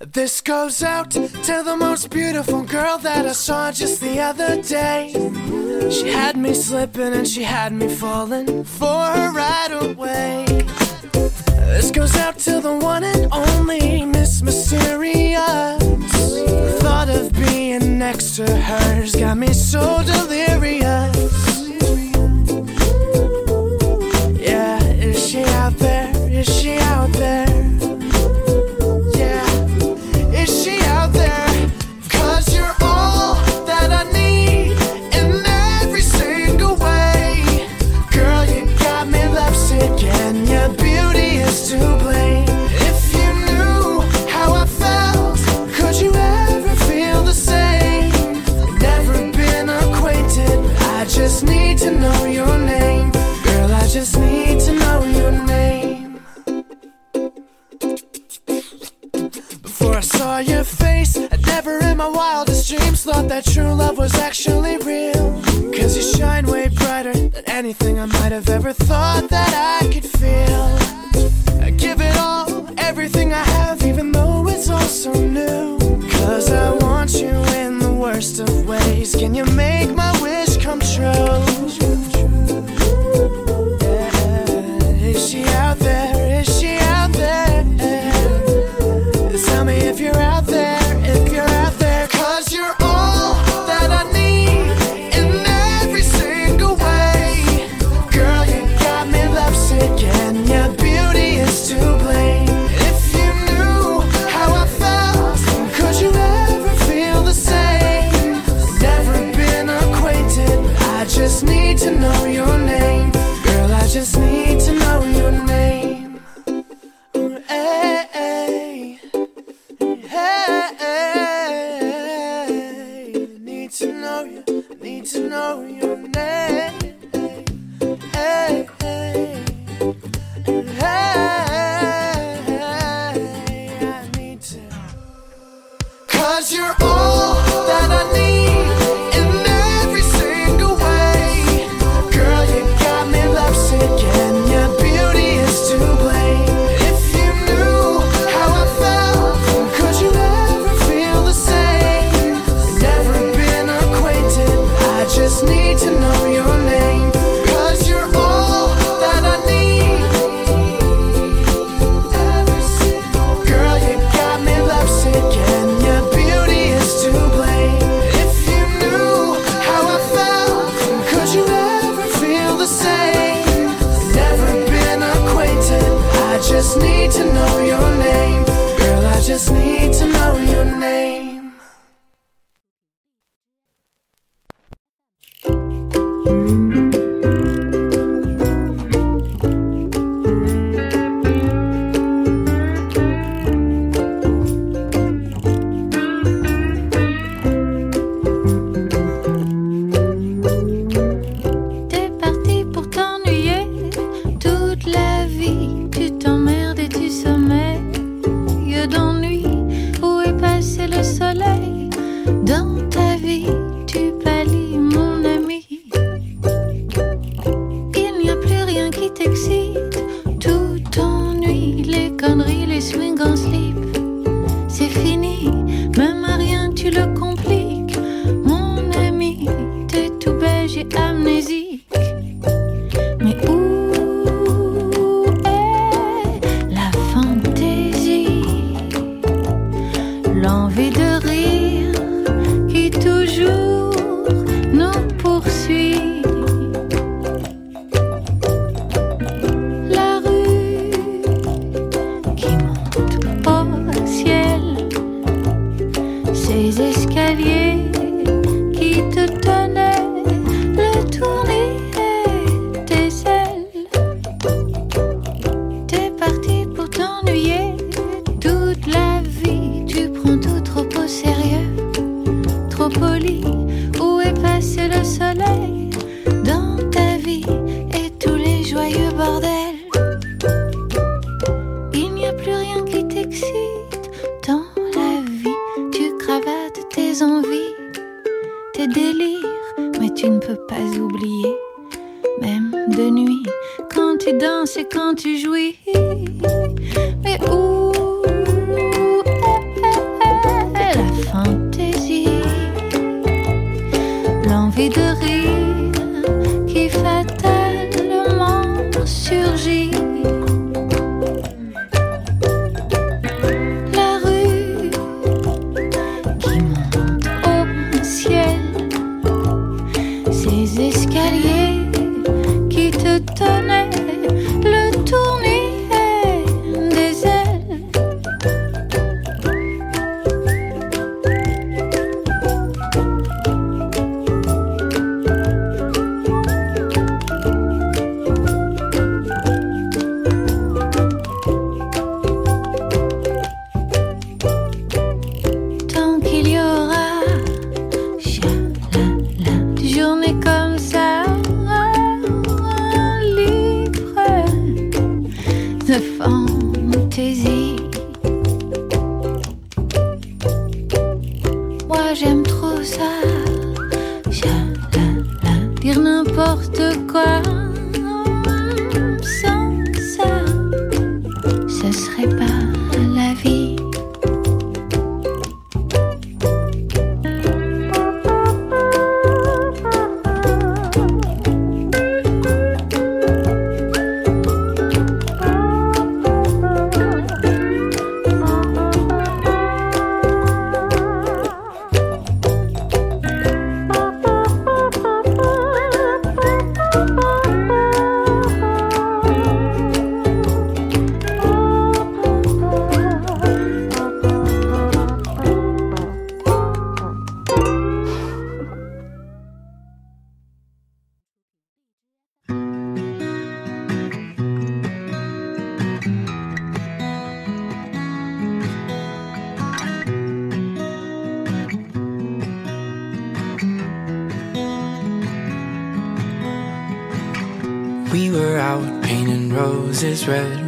This goes out to the most beautiful girl that I saw just the other day. She had me slipping and she had me falling for her right away. This goes out to the one and only Miss Mysterious. The thought of being next to her's got me so delirious. that true love was actually real. Cause you shine way brighter than anything I might have ever thought that I could feel. I give it all, everything I have, even though it's all so new.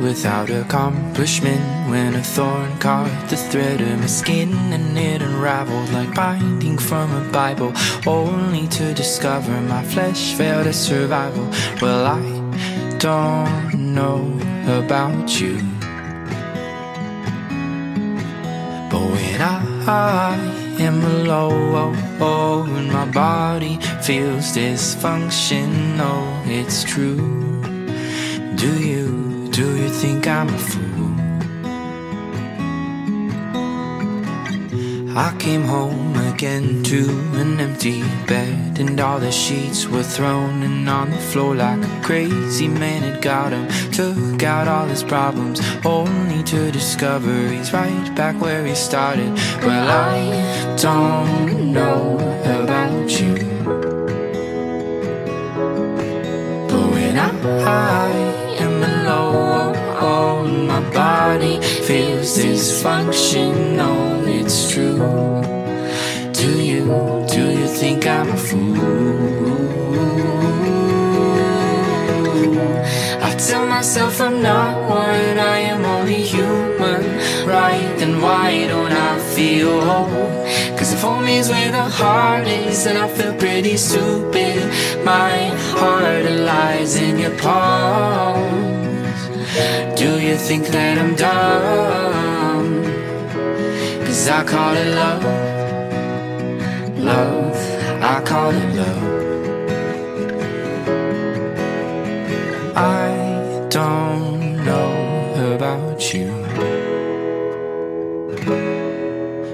Without accomplishment when a thorn caught the thread of my skin and it unraveled like binding from a Bible, only to discover my flesh failed at survival. Well, I don't know about you, but when I am alone and my body feels dysfunctional, it's true. Do you? Do you think I'm a fool? I came home again to an empty bed, and all the sheets were thrown in on the floor like a crazy man had got him. Took out all his problems, only to discover he's right back where he started. Well, I don't know about you, but when I my body feels dysfunctional. It's true. Do you, do you think I'm a fool? I tell myself I'm not one, I am only human. Right, then why don't I feel whole? Cause if home is where the heart is, then I feel pretty stupid. My heart lies in your palm. Do you think that I'm dumb? Cause I call it love. Love, I call it love. I don't know about you.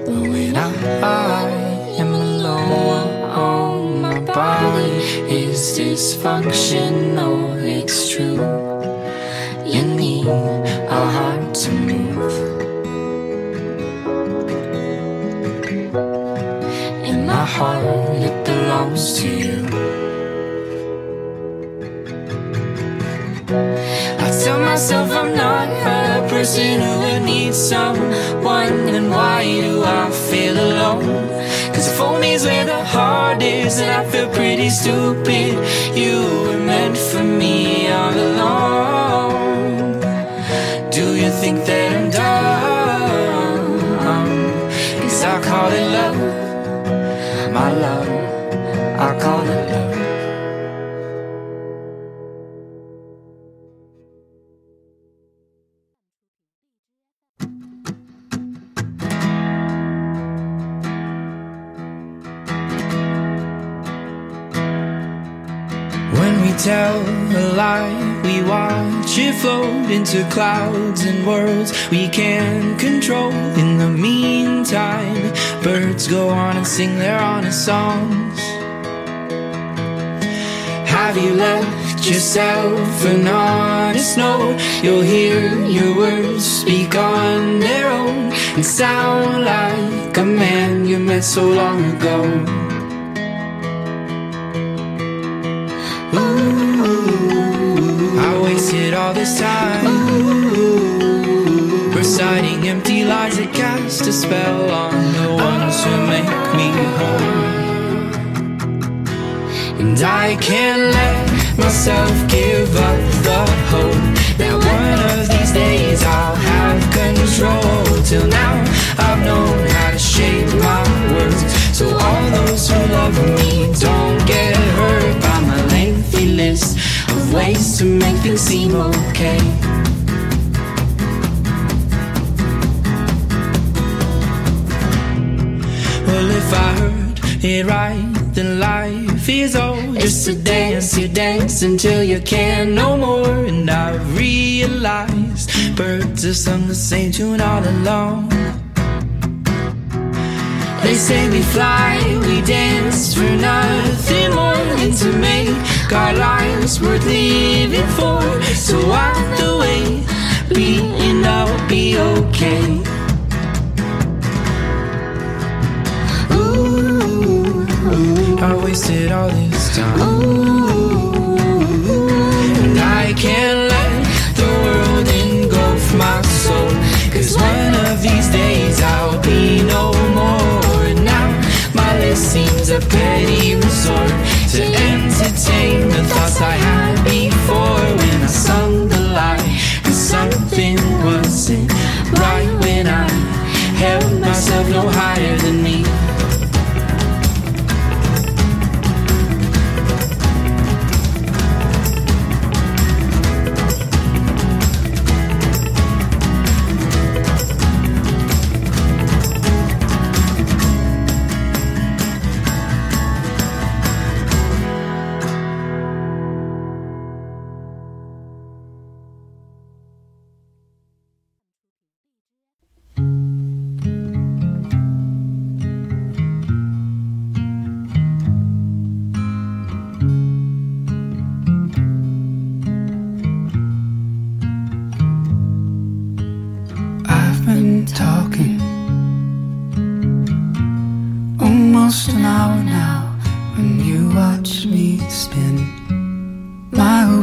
But when I am alone, my body is dysfunctional, it's true person who need someone, and why do I feel alone? Cause if is where the heart is, and I feel pretty stupid. You were meant for me all along Do you think that I'm dumb? Cause I call it love, my love, I call it love. It float into clouds and worlds we can't control. In the meantime, birds go on and sing their honest songs. Have you left yourself an honest note? You'll hear your words speak on their own and sound like a man you met so long ago. this time. Ooh. Reciting empty lies that cast a spell on the ones who make me whole. And I can't let myself give up the hope that one of these days I'll have control. Till now, I've known how to shape my words. So all those who love me don't get hurt by my lengthy list ways to make things seem okay. Well, if I heard it right, then life is all just a dance. You dance until you can no more. And I realized birds have sung the same tune all along. They say we fly, we dance for nothing more than to make our lives worth living for. So walk the way, being I'll be okay. Ooh, I wasted all this time. And a petty resort to entertain the thoughts I had before when I sung the lie. And something wasn't right when I held myself no higher than me.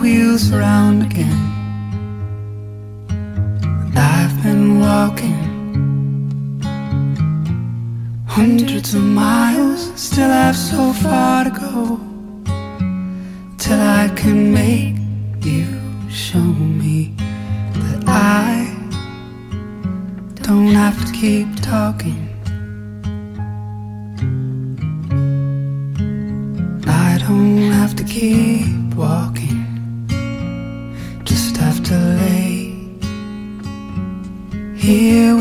Wheels around again. And I've been walking hundreds of miles, still have so far to go till I can make you show me that I don't have to keep talking. I don't have to keep walking. Here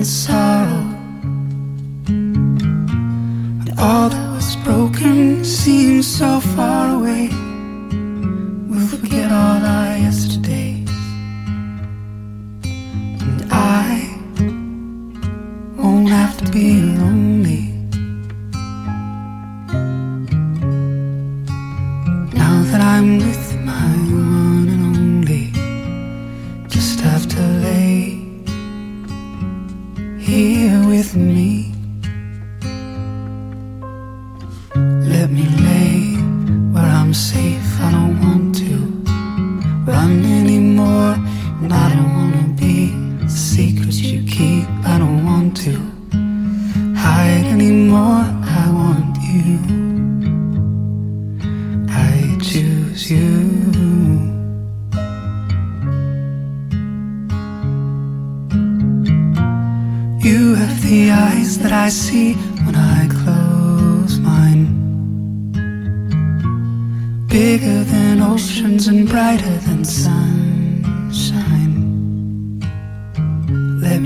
Pain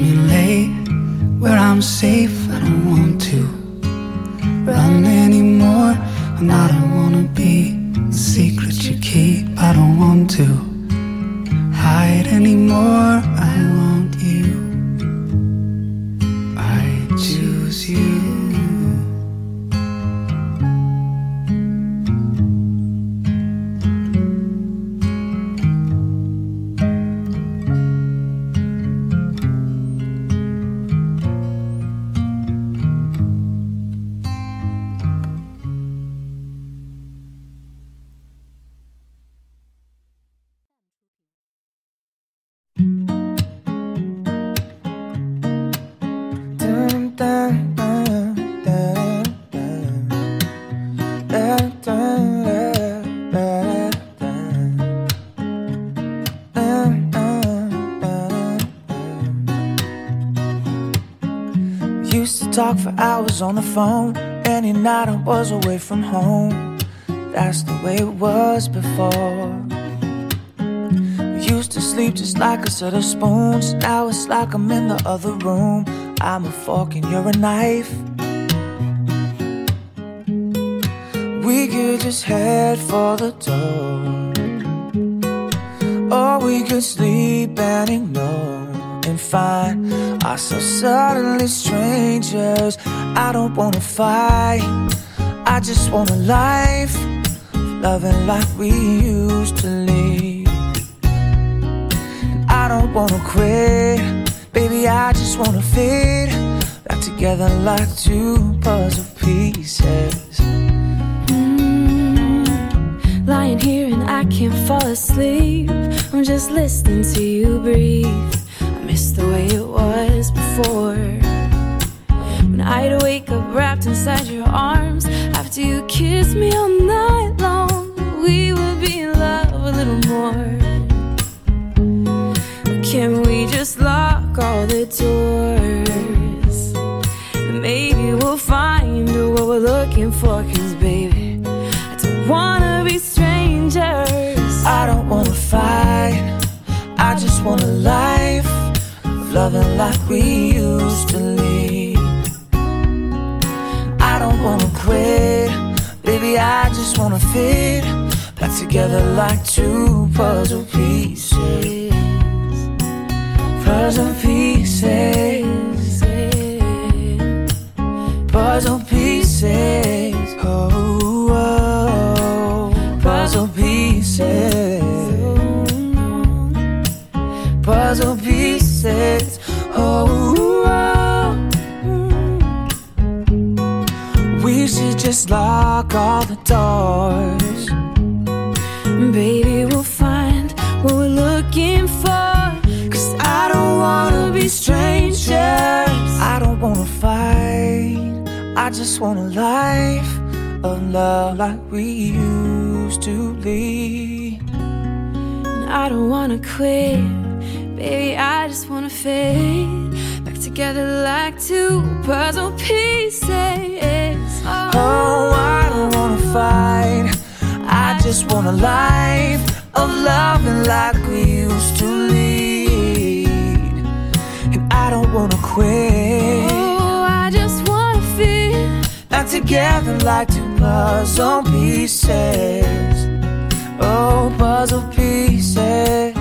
me lay where I'm safe. I don't want to run anymore. And I don't wanna be the secret you keep. I don't want to hide anymore. I want hours on the phone. Any night I was away from home. That's the way it was before. We used to sleep just like a set of spoons. Now it's like I'm in the other room. I'm a fork and you're a knife. We could just head for the door. Or we could sleep and ignore and find ourselves suddenly strangers. I don't wanna fight, I just want a life loving like we used to live. And I don't wanna quit, baby, I just wanna fit back together like two puzzle pieces. Mm, lying here and I can't fall asleep. I'm just listening to you breathe. Miss the way it was before. When I'd wake up wrapped inside your arms after you kissed me all night long. We would be in love a little more. Can we just lock all the doors? Maybe we'll find what we're looking for. Cause baby, I don't wanna be strangers. I don't wanna fight. I just wanna life of loving like we used to live. I don't wanna quit, baby. I just wanna fit back together like two puzzle pieces. Puzzle pieces. Puzzle pieces. Oh, oh. oh. puzzle pieces. Just lock all the doors. Baby, we'll find what we're looking for. Cause I don't wanna be strangers. I don't wanna fight. I just want a life of love like we used to live. And I don't wanna quit. Baby, I just wanna back together like two puzzle pieces. Oh, I don't wanna fight. I just want a life of loving like we used to lead. And I don't wanna quit. Oh, I just wanna feel Back together like two puzzle pieces. Oh, puzzle pieces.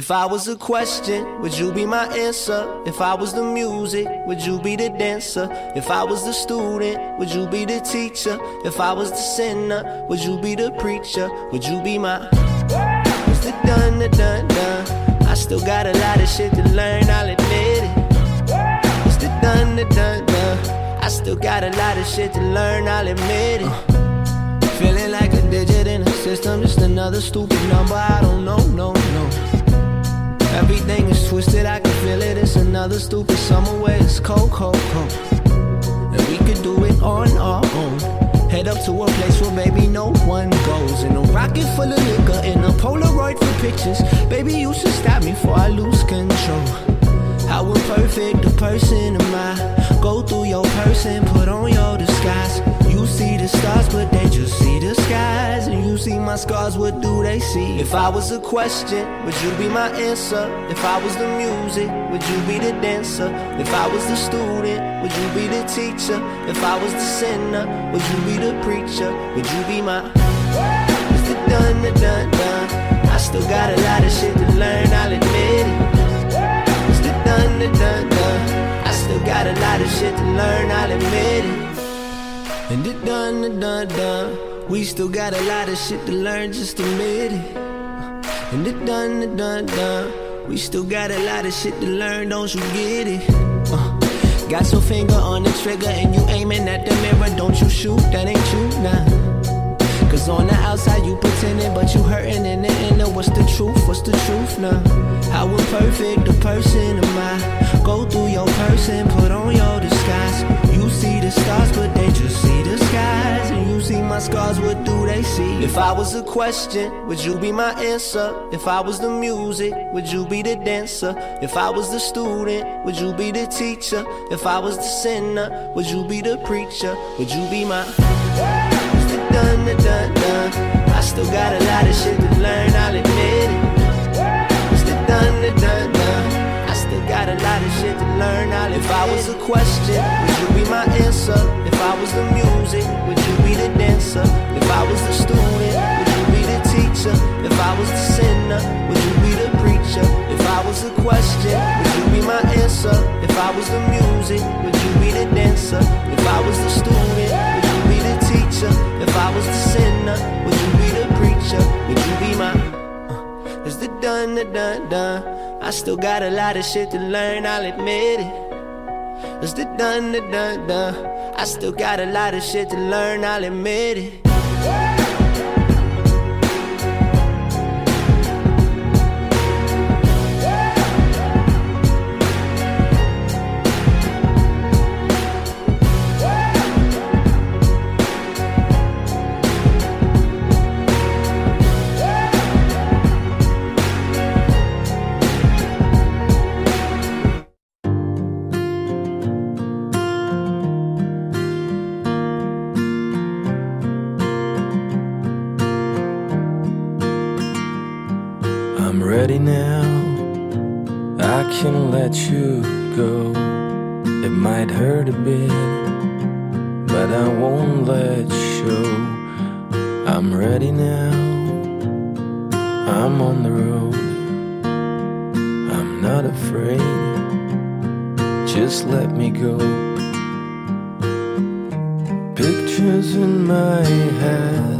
If I was a question, would you be my answer? If I was the music, would you be the dancer? If I was the student, would you be the teacher? If I was the sinner, would you be the preacher? Would you be my What's the done, the done, done? I still got a lot of shit to learn, I'll admit it. What's the done, the done, done? I still got a lot of shit to learn, I'll admit it. Feeling like a digit in a system, just another stupid number. I don't know, no, no. Everything is twisted, I can feel it. It's another stupid summer where it's cold, cold, cold. And we could do it on our own. Head up to a place where baby no one goes. In a rocket full of liquor, in a Polaroid for pictures. Baby, you should stop me before I lose control. How imperfect a person am I? Go through your person, put on your disguise. You see the stars, but they scars, what do they see? If I was a question, would you be my answer? If I was the music, would you be the dancer? If I was the student, would you be the teacher? If I was the sinner, would you be the preacher? Would you be my the done, the done, done. I still got a lot of shit to learn, I'll admit it. The done, the done, done. I still got a lot of shit to learn, I'll admit it. And the done, done, done. We still got a lot of shit to learn, just admit it. And it done, the done, done. We still got a lot of shit to learn, don't you get it? Uh, Got your finger on the trigger and you aiming at the mirror. Don't you shoot, that ain't you, nah. Cause on the outside you pretending, but you hurting in the inner. What's the truth? What's the truth now? How imperfect a person am I? Go through your person, put on your disguise. You see the stars, but they just see the skies. You see my scars, what do they see? If I was a question, would you be my answer? If I was the music, would you be the dancer? If I was the student, would you be the teacher? If I was the sinner, would you be the preacher? Would you be my dun dun dun dun? I still got a lot of shit to learn, I'll admit it. It's the dun dun dun dun. I still got a lot of shit to learn. I'll if I was a question, would you be my answer? If I was the music, I was the student, would you be the teacher? If I was the sinner, would you be the preacher? If I was a question, would you be my answer? If I was the music, would you be the dancer? If I was the student, would you be the teacher? If I was the sinner, would you be the preacher? Would you be my uh, It's the dun dun dun dun. I still got a lot of shit to learn, I'll admit it. It's the dun dun dun dun. I still got a lot of shit to learn, I'll admit it. I'm ready now, I can let you go. It might hurt a bit, but I won't let show. I'm ready now, I'm on the road. I'm not afraid, just let me go. Pictures in my head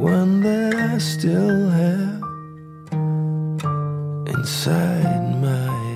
one that I still have inside my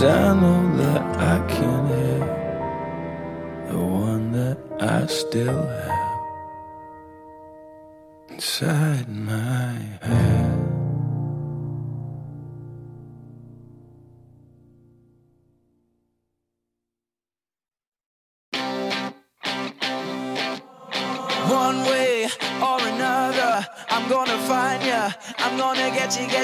Cause I know that I can hear the one that I still have.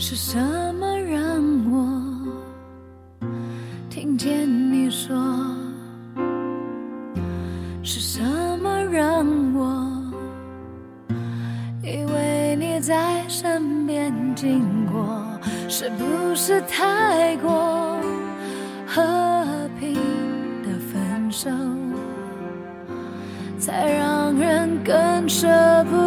是什么让我听见你说是什么让我以为你在身边经过是不是太过和平的分手才让人更舍不